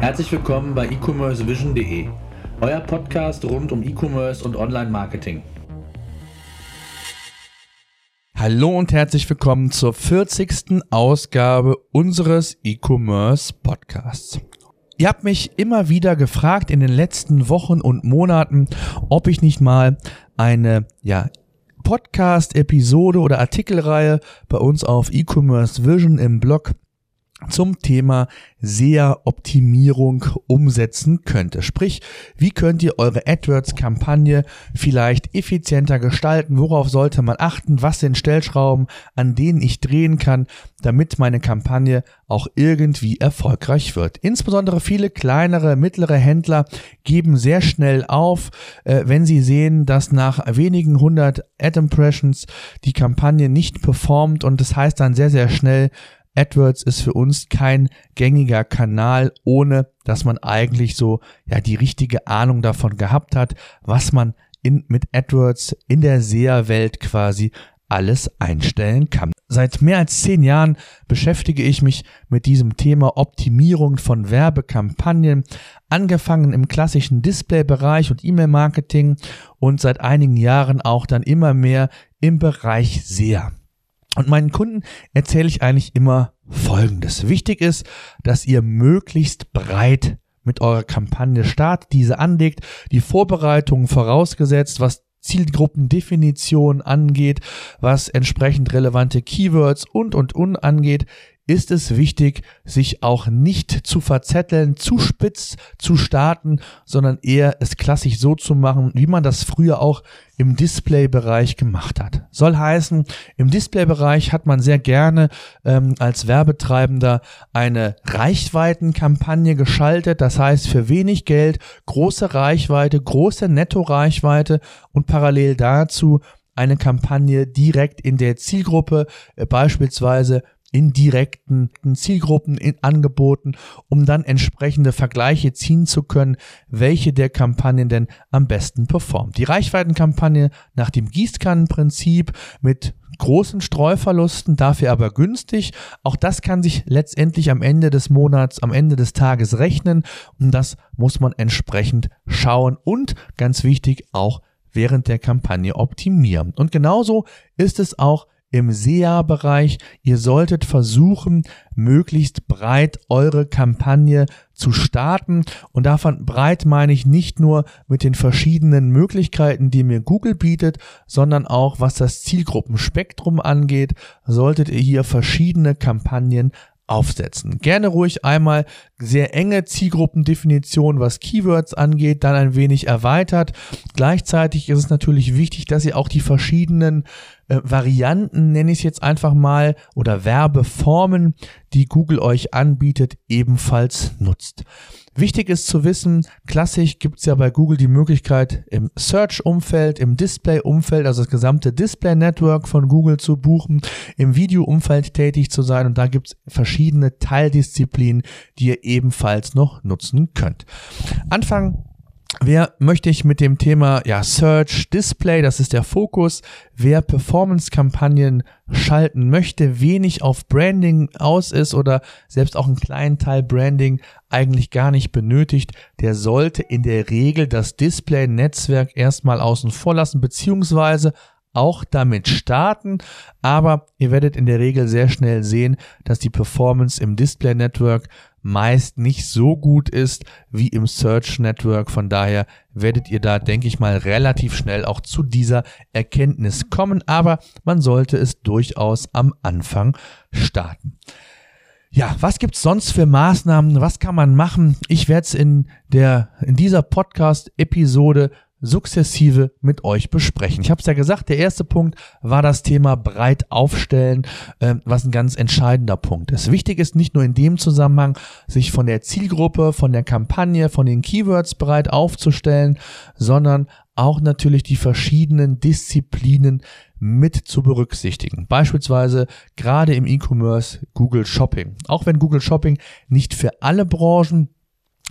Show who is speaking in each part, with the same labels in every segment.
Speaker 1: Herzlich willkommen bei e-commercevision.de, euer Podcast rund um E-Commerce und Online-Marketing.
Speaker 2: Hallo und herzlich willkommen zur 40. Ausgabe unseres E-Commerce Podcasts. Ihr habt mich immer wieder gefragt in den letzten Wochen und Monaten, ob ich nicht mal eine ja, Podcast-Episode oder Artikelreihe bei uns auf E-Commerce Vision im Blog zum Thema SEA-Optimierung umsetzen könnte. Sprich, wie könnt ihr eure AdWords-Kampagne vielleicht effizienter gestalten? Worauf sollte man achten? Was sind Stellschrauben, an denen ich drehen kann, damit meine Kampagne auch irgendwie erfolgreich wird? Insbesondere viele kleinere, mittlere Händler geben sehr schnell auf, äh, wenn sie sehen, dass nach wenigen hundert Ad-Impressions die Kampagne nicht performt und das heißt dann sehr, sehr schnell, AdWords ist für uns kein gängiger Kanal, ohne dass man eigentlich so ja die richtige Ahnung davon gehabt hat, was man in, mit AdWords in der SEA-Welt quasi alles einstellen kann. Seit mehr als zehn Jahren beschäftige ich mich mit diesem Thema Optimierung von Werbekampagnen, angefangen im klassischen Display-Bereich und E-Mail-Marketing und seit einigen Jahren auch dann immer mehr im Bereich SEA. Und meinen Kunden erzähle ich eigentlich immer Folgendes. Wichtig ist, dass ihr möglichst breit mit eurer Kampagne startet, diese anlegt, die Vorbereitungen vorausgesetzt, was Zielgruppendefinition angeht, was entsprechend relevante Keywords und und und angeht, ist es wichtig, sich auch nicht zu verzetteln, zu spitz zu starten, sondern eher es klassisch so zu machen, wie man das früher auch im Display-Bereich gemacht hat. Soll heißen, im Display-Bereich hat man sehr gerne ähm, als Werbetreibender eine Reichweitenkampagne geschaltet. Das heißt, für wenig Geld große Reichweite, große Netto-Reichweite und parallel dazu eine Kampagne direkt in der Zielgruppe, äh, beispielsweise in direkten Zielgruppen in Angeboten, um dann entsprechende Vergleiche ziehen zu können, welche der Kampagnen denn am besten performt. Die Reichweitenkampagne nach dem Gießkannenprinzip mit großen Streuverlusten, dafür aber günstig. Auch das kann sich letztendlich am Ende des Monats, am Ende des Tages rechnen und das muss man entsprechend schauen und ganz wichtig auch während der Kampagne optimieren. Und genauso ist es auch im SEA-Bereich. Ihr solltet versuchen, möglichst breit eure Kampagne zu starten. Und davon breit meine ich nicht nur mit den verschiedenen Möglichkeiten, die mir Google bietet, sondern auch was das Zielgruppenspektrum angeht, solltet ihr hier verschiedene Kampagnen aufsetzen. Gerne ruhig einmal sehr enge Zielgruppendefinition, was Keywords angeht, dann ein wenig erweitert. Gleichzeitig ist es natürlich wichtig, dass ihr auch die verschiedenen äh, Varianten, nenne ich es jetzt einfach mal, oder Werbeformen, die Google euch anbietet, ebenfalls nutzt. Wichtig ist zu wissen, klassisch gibt es ja bei Google die Möglichkeit, im Search-Umfeld, im Display-Umfeld, also das gesamte Display-Network von Google zu buchen, im Video-Umfeld tätig zu sein und da gibt es verschiedene Teildisziplinen, die ihr ebenfalls noch nutzen könnt. Anfangen Wer möchte ich mit dem Thema ja, Search Display, das ist der Fokus, wer Performance-Kampagnen schalten möchte, wenig auf Branding aus ist oder selbst auch einen kleinen Teil Branding eigentlich gar nicht benötigt, der sollte in der Regel das Display-Netzwerk erstmal außen vor lassen, beziehungsweise auch damit starten, aber ihr werdet in der Regel sehr schnell sehen, dass die Performance im Display Network meist nicht so gut ist wie im Search Network. Von daher werdet ihr da, denke ich mal, relativ schnell auch zu dieser Erkenntnis kommen. Aber man sollte es durchaus am Anfang starten. Ja, was gibt's sonst für Maßnahmen? Was kann man machen? Ich werde es in der in dieser Podcast Episode sukzessive mit euch besprechen. Ich habe es ja gesagt, der erste Punkt war das Thema breit aufstellen, äh, was ein ganz entscheidender Punkt ist. Wichtig ist nicht nur in dem Zusammenhang, sich von der Zielgruppe, von der Kampagne, von den Keywords breit aufzustellen, sondern auch natürlich die verschiedenen Disziplinen mit zu berücksichtigen. Beispielsweise gerade im E-Commerce Google Shopping. Auch wenn Google Shopping nicht für alle Branchen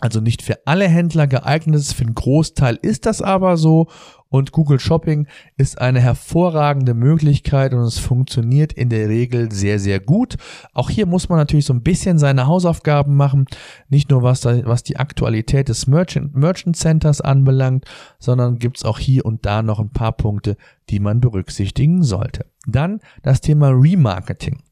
Speaker 2: also nicht für alle Händler geeignet für einen Großteil ist das aber so und Google Shopping ist eine hervorragende Möglichkeit und es funktioniert in der Regel sehr, sehr gut. Auch hier muss man natürlich so ein bisschen seine Hausaufgaben machen, nicht nur was, da, was die Aktualität des Merchant, Merchant Centers anbelangt, sondern gibt's auch hier und da noch ein paar Punkte, die man berücksichtigen sollte. Dann das Thema Remarketing.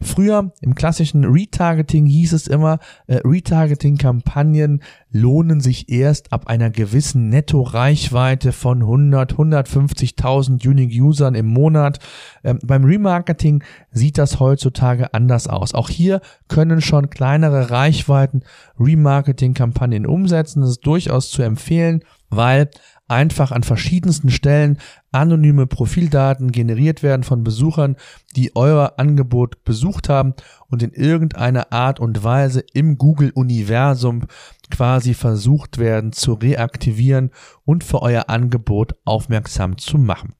Speaker 2: Früher im klassischen Retargeting hieß es immer, äh, Retargeting-Kampagnen lohnen sich erst ab einer gewissen Netto-Reichweite von 100, 150.000 Unique Usern im Monat. Ähm, beim Remarketing sieht das heutzutage anders aus. Auch hier können schon kleinere Reichweiten Remarketing-Kampagnen umsetzen. Das ist durchaus zu empfehlen, weil einfach an verschiedensten Stellen anonyme Profildaten generiert werden von Besuchern, die euer Angebot besucht haben und in irgendeiner Art und Weise im Google-Universum quasi versucht werden zu reaktivieren und für euer Angebot aufmerksam zu machen.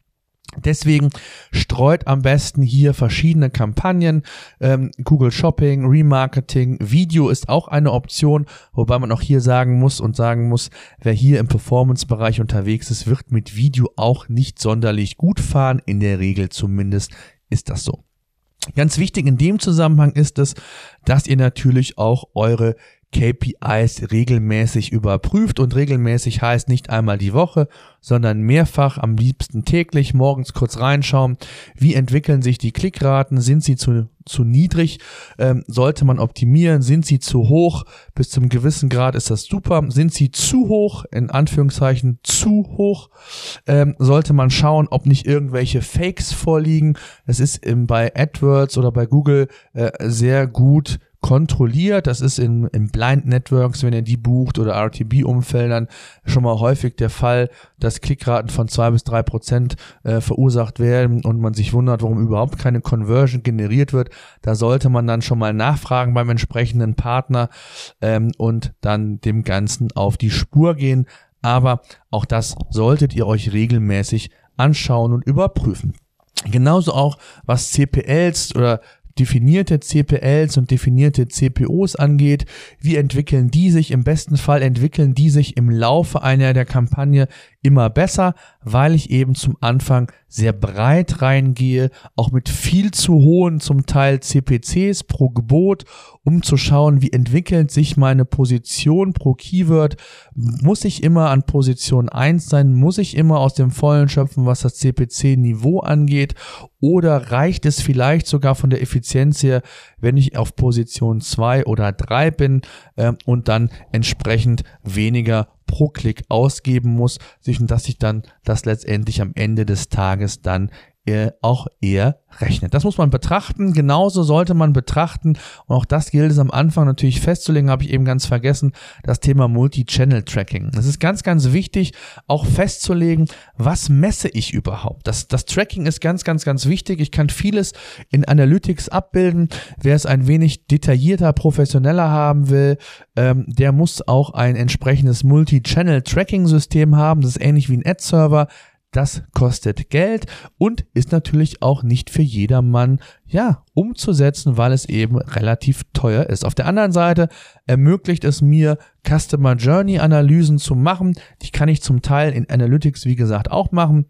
Speaker 2: Deswegen streut am besten hier verschiedene Kampagnen. Ähm, Google Shopping, Remarketing, Video ist auch eine Option, wobei man auch hier sagen muss und sagen muss, wer hier im Performance-Bereich unterwegs ist, wird mit Video auch nicht sonderlich gut fahren. In der Regel zumindest ist das so. Ganz wichtig in dem Zusammenhang ist es, dass ihr natürlich auch eure KPIs regelmäßig überprüft und regelmäßig heißt nicht einmal die Woche, sondern mehrfach, am liebsten täglich, morgens kurz reinschauen, wie entwickeln sich die Klickraten, sind sie zu, zu niedrig, ähm, sollte man optimieren, sind sie zu hoch, bis zum gewissen Grad ist das super, sind sie zu hoch, in Anführungszeichen zu hoch, ähm, sollte man schauen, ob nicht irgendwelche Fakes vorliegen, es ist im, bei AdWords oder bei Google äh, sehr gut kontrolliert. Das ist in, in Blind Networks, wenn ihr die bucht oder RTB-Umfeldern schon mal häufig der Fall, dass Klickraten von zwei bis drei Prozent äh, verursacht werden und man sich wundert, warum überhaupt keine Conversion generiert wird. Da sollte man dann schon mal nachfragen beim entsprechenden Partner ähm, und dann dem Ganzen auf die Spur gehen. Aber auch das solltet ihr euch regelmäßig anschauen und überprüfen. Genauso auch was CPLs oder definierte CPLs und definierte CPOs angeht. Wie entwickeln die sich? Im besten Fall entwickeln die sich im Laufe einer der Kampagne immer besser, weil ich eben zum Anfang sehr breit reingehe, auch mit viel zu hohen zum Teil CPCs pro Gebot, um zu schauen, wie entwickelt sich meine Position pro Keyword. Muss ich immer an Position 1 sein? Muss ich immer aus dem Vollen schöpfen, was das CPC-Niveau angeht? Oder reicht es vielleicht sogar von der Effizienz her, wenn ich auf Position 2 oder 3 bin äh, und dann entsprechend weniger pro Klick ausgeben muss, sich und dass sich dann das letztendlich am Ende des Tages dann äh, auch eher rechnet. Das muss man betrachten. Genauso sollte man betrachten, und auch das gilt es am Anfang natürlich festzulegen, habe ich eben ganz vergessen, das Thema Multi-Channel-Tracking. Es ist ganz, ganz wichtig, auch festzulegen, was messe ich überhaupt. Das, das Tracking ist ganz, ganz, ganz wichtig. Ich kann vieles in Analytics abbilden. Wer es ein wenig detaillierter, professioneller haben will, ähm, der muss auch ein entsprechendes Multi-Channel-Tracking-System haben. Das ist ähnlich wie ein Ad-Server. Das kostet Geld und ist natürlich auch nicht für jedermann, ja, umzusetzen, weil es eben relativ teuer ist. Auf der anderen Seite ermöglicht es mir, Customer Journey Analysen zu machen. Die kann ich zum Teil in Analytics, wie gesagt, auch machen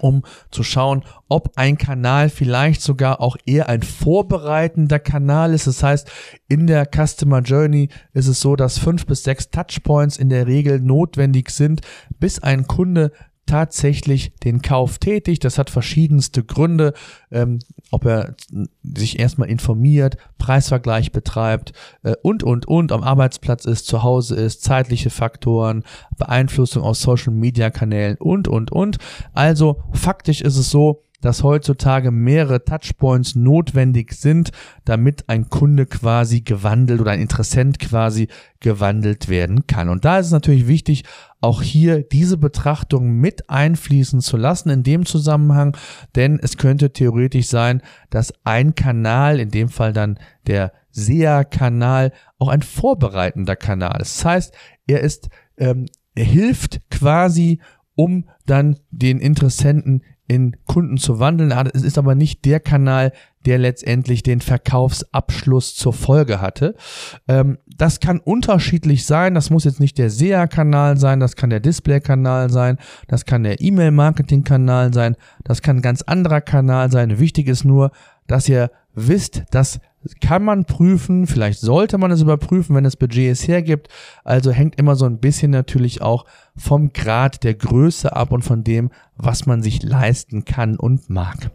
Speaker 2: um zu schauen, ob ein Kanal vielleicht sogar auch eher ein vorbereitender Kanal ist. Das heißt, in der Customer Journey ist es so, dass fünf bis sechs Touchpoints in der Regel notwendig sind, bis ein Kunde tatsächlich den Kauf tätigt. Das hat verschiedenste Gründe, ähm, ob er sich erstmal informiert, Preisvergleich betreibt äh, und, und, und, am Arbeitsplatz ist, zu Hause ist, zeitliche Faktoren, Beeinflussung aus Social-Media-Kanälen und, und, und. Also faktisch ist es so, dass heutzutage mehrere Touchpoints notwendig sind, damit ein Kunde quasi gewandelt oder ein Interessent quasi gewandelt werden kann. Und da ist es natürlich wichtig, auch hier diese Betrachtung mit einfließen zu lassen in dem Zusammenhang, denn es könnte theoretisch sein, dass ein Kanal, in dem Fall dann der SEA-Kanal, auch ein vorbereitender Kanal ist. Das heißt, er ist, ähm, er hilft quasi, um dann den Interessenten in Kunden zu wandeln. Es ist aber nicht der Kanal, der letztendlich den Verkaufsabschluss zur Folge hatte. Ähm, das kann unterschiedlich sein. Das muss jetzt nicht der SEA-Kanal sein, das kann der Display-Kanal sein, das kann der E-Mail-Marketing-Kanal sein, das kann ein ganz anderer Kanal sein. Wichtig ist nur, dass ihr wisst, dass kann man prüfen, vielleicht sollte man es überprüfen, wenn das Budget es hergibt. Also hängt immer so ein bisschen natürlich auch vom Grad der Größe ab und von dem, was man sich leisten kann und mag.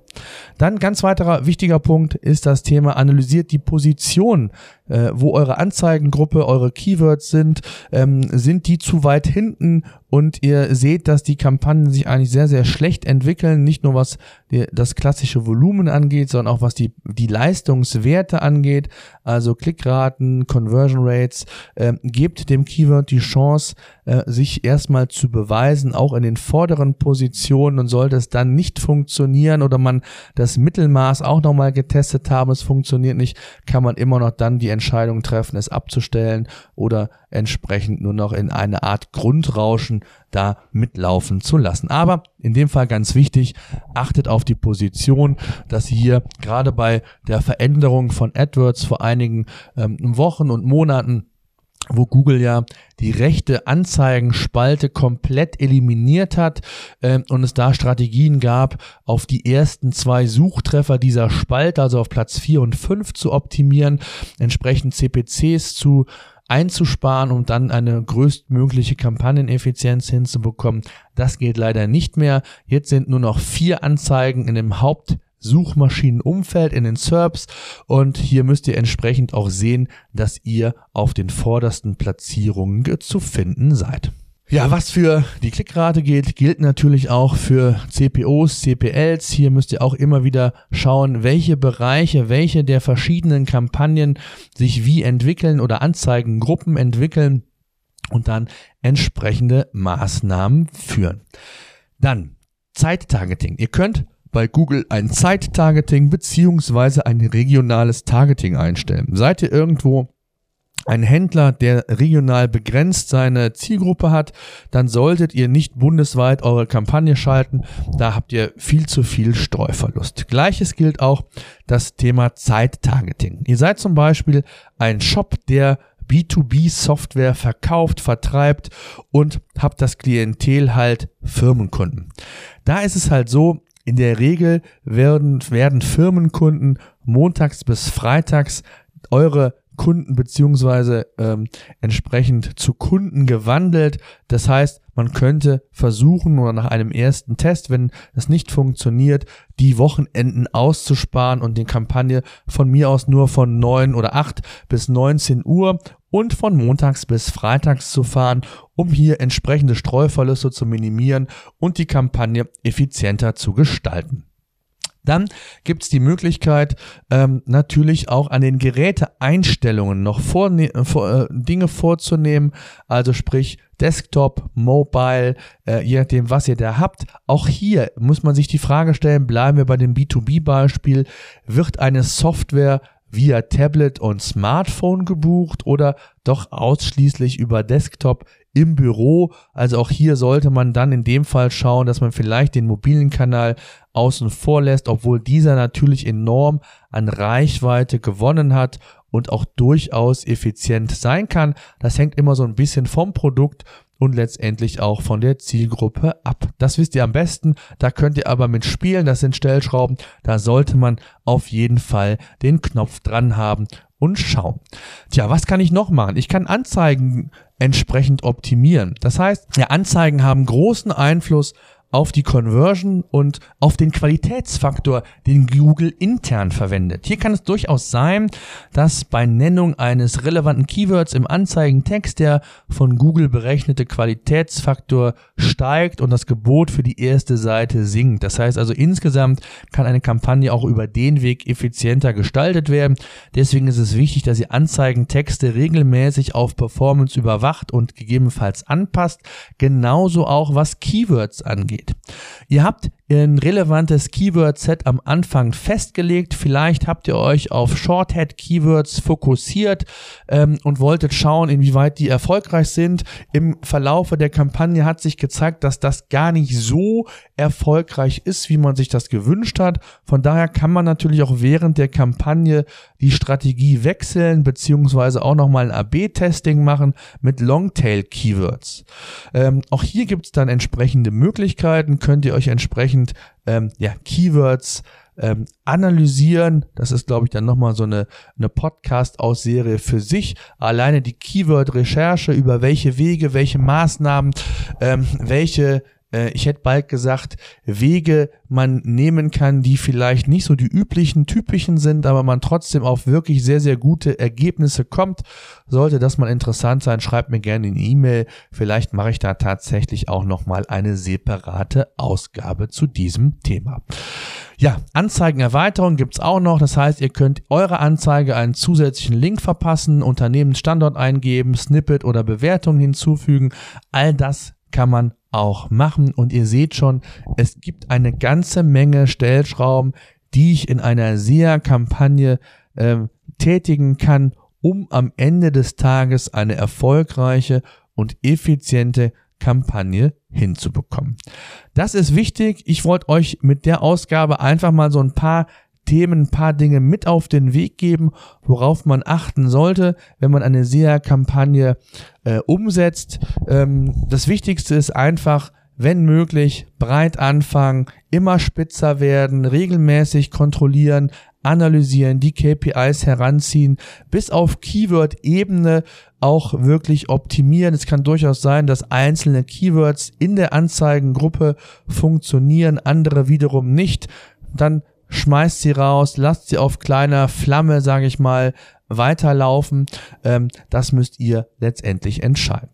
Speaker 2: Dann ganz weiterer wichtiger Punkt ist das Thema analysiert die Position, äh, wo eure Anzeigengruppe, eure Keywords sind. Ähm, sind die zu weit hinten und ihr seht, dass die Kampagnen sich eigentlich sehr, sehr schlecht entwickeln, nicht nur was die, das klassische Volumen angeht, sondern auch was die, die Leistungswerte angeht, also Klickraten, Conversion Rates. Äh, gebt dem Keyword die Chance, äh, sich erstmal zu beweisen, auch in den vorderen Positionen und sollte es dann nicht funktionieren oder man das Mittelmaß auch nochmal getestet haben, es funktioniert nicht, kann man immer noch dann die Entscheidung treffen, es abzustellen oder entsprechend nur noch in eine Art Grundrauschen da mitlaufen zu lassen. Aber in dem Fall ganz wichtig, achtet auf die Position, dass hier gerade bei der Veränderung von AdWords vor einigen ähm, Wochen und Monaten wo Google ja die rechte Anzeigenspalte komplett eliminiert hat äh, und es da Strategien gab, auf die ersten zwei Suchtreffer dieser Spalte, also auf Platz 4 und 5 zu optimieren, entsprechend CPCs zu einzusparen, um dann eine größtmögliche Kampagneneffizienz hinzubekommen. Das geht leider nicht mehr. Jetzt sind nur noch vier Anzeigen in dem Haupt Suchmaschinenumfeld in den SERPs und hier müsst ihr entsprechend auch sehen, dass ihr auf den vordersten Platzierungen zu finden seid. Ja, was für die Klickrate gilt, gilt natürlich auch für CPOs, CPLs. Hier müsst ihr auch immer wieder schauen, welche Bereiche, welche der verschiedenen Kampagnen sich wie entwickeln oder Anzeigengruppen entwickeln und dann entsprechende Maßnahmen führen. Dann Zeittargeting. Ihr könnt bei Google ein Zeit-Targeting beziehungsweise ein regionales Targeting einstellen. Seid ihr irgendwo ein Händler, der regional begrenzt seine Zielgruppe hat, dann solltet ihr nicht bundesweit eure Kampagne schalten. Da habt ihr viel zu viel Streuverlust. Gleiches gilt auch das Thema Zeit-Targeting. Ihr seid zum Beispiel ein Shop, der B2B-Software verkauft, vertreibt und habt das Klientel halt Firmenkunden. Da ist es halt so, in der Regel werden, werden Firmenkunden montags bis freitags eure Kunden beziehungsweise ähm, entsprechend zu Kunden gewandelt. Das heißt, man könnte versuchen oder nach einem ersten Test, wenn es nicht funktioniert, die Wochenenden auszusparen und die Kampagne von mir aus nur von 9 oder 8 bis 19 Uhr und von montags bis freitags zu fahren, um hier entsprechende Streuverluste zu minimieren und die Kampagne effizienter zu gestalten. Dann gibt es die Möglichkeit, ähm, natürlich auch an den Geräteeinstellungen noch vorne vor, äh, Dinge vorzunehmen, also sprich Desktop, Mobile, äh, je nachdem, was ihr da habt. Auch hier muss man sich die Frage stellen, bleiben wir bei dem B2B-Beispiel, wird eine Software via Tablet und Smartphone gebucht oder doch ausschließlich über Desktop im Büro. Also auch hier sollte man dann in dem Fall schauen, dass man vielleicht den mobilen Kanal außen vor lässt, obwohl dieser natürlich enorm an Reichweite gewonnen hat und auch durchaus effizient sein kann. Das hängt immer so ein bisschen vom Produkt und letztendlich auch von der Zielgruppe ab. Das wisst ihr am besten. Da könnt ihr aber mit spielen. Das sind Stellschrauben. Da sollte man auf jeden Fall den Knopf dran haben und schauen. Tja, was kann ich noch machen? Ich kann Anzeigen entsprechend optimieren. Das heißt, ja, Anzeigen haben großen Einfluss auf die Conversion und auf den Qualitätsfaktor, den Google intern verwendet. Hier kann es durchaus sein, dass bei Nennung eines relevanten Keywords im Anzeigentext der von Google berechnete Qualitätsfaktor steigt und das Gebot für die erste Seite sinkt. Das heißt also insgesamt kann eine Kampagne auch über den Weg effizienter gestaltet werden. Deswegen ist es wichtig, dass ihr Anzeigentexte regelmäßig auf Performance überwacht und gegebenenfalls anpasst. Genauso auch was Keywords angeht geht. Ihr habt ein relevantes Keyword-Set am Anfang festgelegt. Vielleicht habt ihr euch auf Shorthead-Keywords fokussiert ähm, und wolltet schauen, inwieweit die erfolgreich sind. Im Verlaufe der Kampagne hat sich gezeigt, dass das gar nicht so erfolgreich ist, wie man sich das gewünscht hat. Von daher kann man natürlich auch während der Kampagne die Strategie wechseln, beziehungsweise auch nochmal ein AB-Testing machen mit Longtail-Keywords. Ähm, auch hier gibt es dann entsprechende Möglichkeiten, könnt ihr euch entsprechend ähm, ja, Keywords ähm, analysieren. Das ist, glaube ich, dann nochmal so eine, eine Podcast-Ausserie für sich. Alleine die Keyword-Recherche über welche Wege, welche Maßnahmen, ähm, welche äh, ich hätte bald gesagt, Wege man nehmen kann, die vielleicht nicht so die üblichen, typischen sind, aber man trotzdem auf wirklich sehr, sehr gute Ergebnisse kommt. Sollte das mal interessant sein, schreibt mir gerne eine E-Mail. Vielleicht mache ich da tatsächlich auch nochmal eine separate Ausgabe zu diesem Thema. Ja, Anzeigenerweiterung gibt's auch noch. Das heißt, ihr könnt eure Anzeige einen zusätzlichen Link verpassen, Unternehmensstandort eingeben, Snippet oder Bewertung hinzufügen. All das kann man auch machen. Und ihr seht schon, es gibt eine ganze Menge Stellschrauben, die ich in einer SEA-Kampagne äh, tätigen kann, um am Ende des Tages eine erfolgreiche und effiziente Kampagne hinzubekommen. Das ist wichtig. Ich wollte euch mit der Ausgabe einfach mal so ein paar Themen, ein paar Dinge mit auf den Weg geben, worauf man achten sollte, wenn man eine SEA-Kampagne äh, umsetzt. Ähm, das Wichtigste ist einfach, wenn möglich, breit anfangen, immer spitzer werden, regelmäßig kontrollieren, analysieren, die KPIs heranziehen, bis auf Keyword-Ebene auch wirklich optimieren. Es kann durchaus sein, dass einzelne Keywords in der Anzeigengruppe funktionieren, andere wiederum nicht. Dann schmeißt sie raus, lasst sie auf kleiner Flamme, sage ich mal, weiterlaufen. Ähm, das müsst ihr letztendlich entscheiden.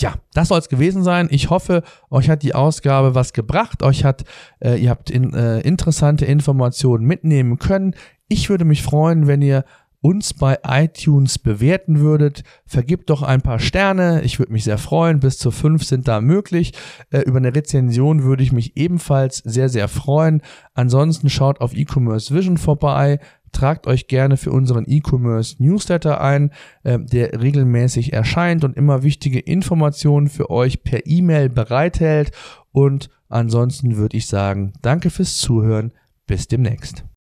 Speaker 2: Ja, das soll es gewesen sein. Ich hoffe, euch hat die Ausgabe was gebracht. Euch hat, äh, ihr habt in, äh, interessante Informationen mitnehmen können. Ich würde mich freuen, wenn ihr uns bei iTunes bewerten würdet. Vergibt doch ein paar Sterne. Ich würde mich sehr freuen. Bis zu fünf sind da möglich. Äh, über eine Rezension würde ich mich ebenfalls sehr, sehr freuen. Ansonsten schaut auf E-Commerce Vision vorbei. Tragt euch gerne für unseren E-Commerce Newsletter ein, äh, der regelmäßig erscheint und immer wichtige Informationen für euch per E-Mail bereithält. Und ansonsten würde ich sagen, danke fürs Zuhören. Bis demnächst.